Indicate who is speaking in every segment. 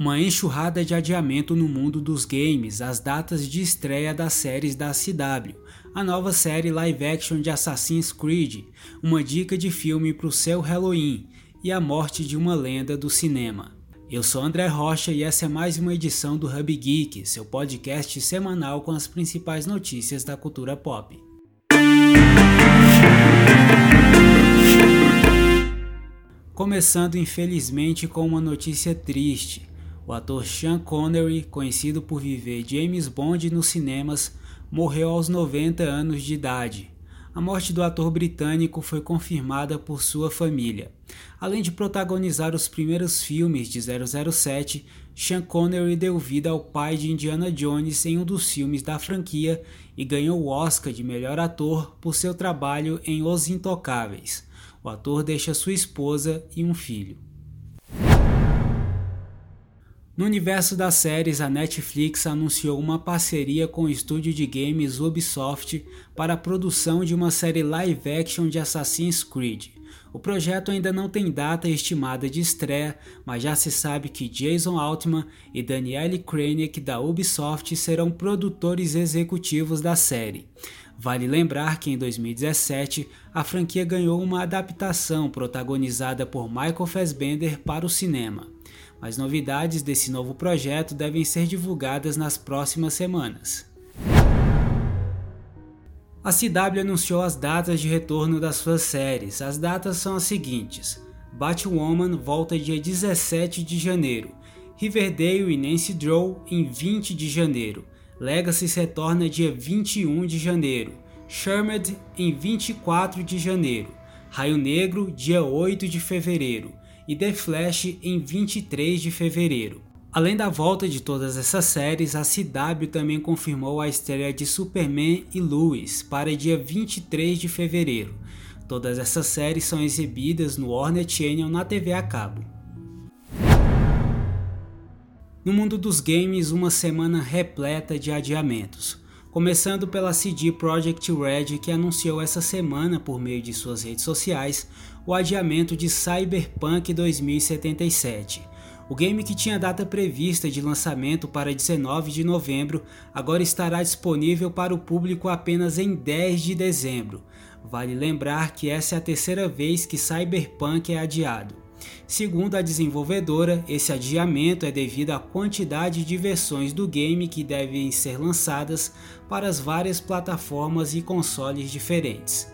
Speaker 1: Uma enxurrada de adiamento no mundo dos games, as datas de estreia das séries da CW, a nova série live action de Assassin's Creed, uma dica de filme para o seu Halloween e a morte de uma lenda do cinema. Eu sou André Rocha e essa é mais uma edição do Hub Geek, seu podcast semanal com as principais notícias da cultura pop. Começando infelizmente com uma notícia triste. O ator Sean Connery, conhecido por viver James Bond nos cinemas, morreu aos 90 anos de idade. A morte do ator britânico foi confirmada por sua família. Além de protagonizar os primeiros filmes de 007, Sean Connery deu vida ao pai de Indiana Jones em um dos filmes da franquia e ganhou o Oscar de melhor ator por seu trabalho em Os Intocáveis. O ator deixa sua esposa e um filho. No universo das séries, a Netflix anunciou uma parceria com o estúdio de games Ubisoft para a produção de uma série live action de Assassin's Creed. O projeto ainda não tem data estimada de estreia, mas já se sabe que Jason Altman e Danielle Kranick da Ubisoft serão produtores executivos da série. Vale lembrar que em 2017 a franquia ganhou uma adaptação protagonizada por Michael Fassbender para o cinema mas novidades desse novo projeto devem ser divulgadas nas próximas semanas. A CW anunciou as datas de retorno das suas séries. As datas são as seguintes: Batwoman volta dia 17 de janeiro, Riverdale e Nancy Drew em 20 de janeiro, Legacy retorna dia 21 de janeiro, Shermed em 24 de janeiro, Raio Negro dia 8 de fevereiro, e The Flash em 23 de fevereiro. Além da volta de todas essas séries, a CW também confirmou a estreia de Superman e Lois para dia 23 de fevereiro. Todas essas séries são exibidas no Warner Channel na TV a cabo. No mundo dos games, uma semana repleta de adiamentos. Começando pela CD Projekt Red, que anunciou essa semana por meio de suas redes sociais o adiamento de Cyberpunk 2077. O game que tinha data prevista de lançamento para 19 de novembro agora estará disponível para o público apenas em 10 de dezembro. Vale lembrar que essa é a terceira vez que Cyberpunk é adiado. Segundo a desenvolvedora, esse adiamento é devido à quantidade de versões do game que devem ser lançadas para as várias plataformas e consoles diferentes.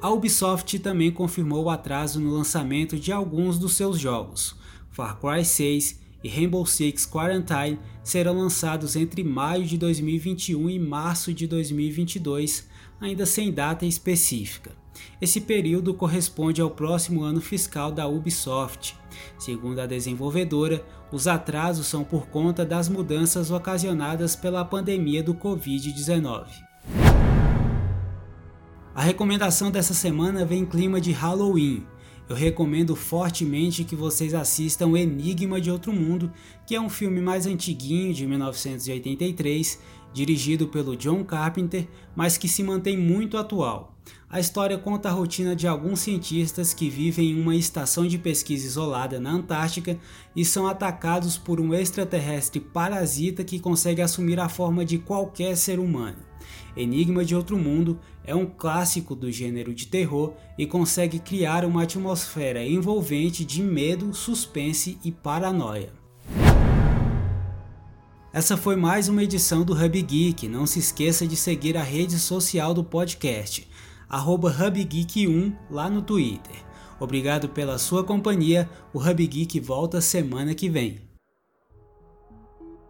Speaker 1: A Ubisoft também confirmou o atraso no lançamento de alguns dos seus jogos. Far Cry 6 e Rainbow Six Quarantine serão lançados entre maio de 2021 e março de 2022, ainda sem data específica. Esse período corresponde ao próximo ano fiscal da Ubisoft. Segundo a desenvolvedora, os atrasos são por conta das mudanças ocasionadas pela pandemia do Covid-19. A recomendação dessa semana vem em clima de Halloween. Eu recomendo fortemente que vocês assistam Enigma de Outro Mundo, que é um filme mais antiguinho de 1983, dirigido pelo John Carpenter, mas que se mantém muito atual. A história conta a rotina de alguns cientistas que vivem em uma estação de pesquisa isolada na Antártica e são atacados por um extraterrestre parasita que consegue assumir a forma de qualquer ser humano. Enigma de Outro Mundo é um clássico do gênero de terror e consegue criar uma atmosfera envolvente de medo, suspense e paranoia. Essa foi mais uma edição do Hub Geek. Não se esqueça de seguir a rede social do podcast, HubGeek1 lá no Twitter. Obrigado pela sua companhia. O Hub Geek volta semana que vem.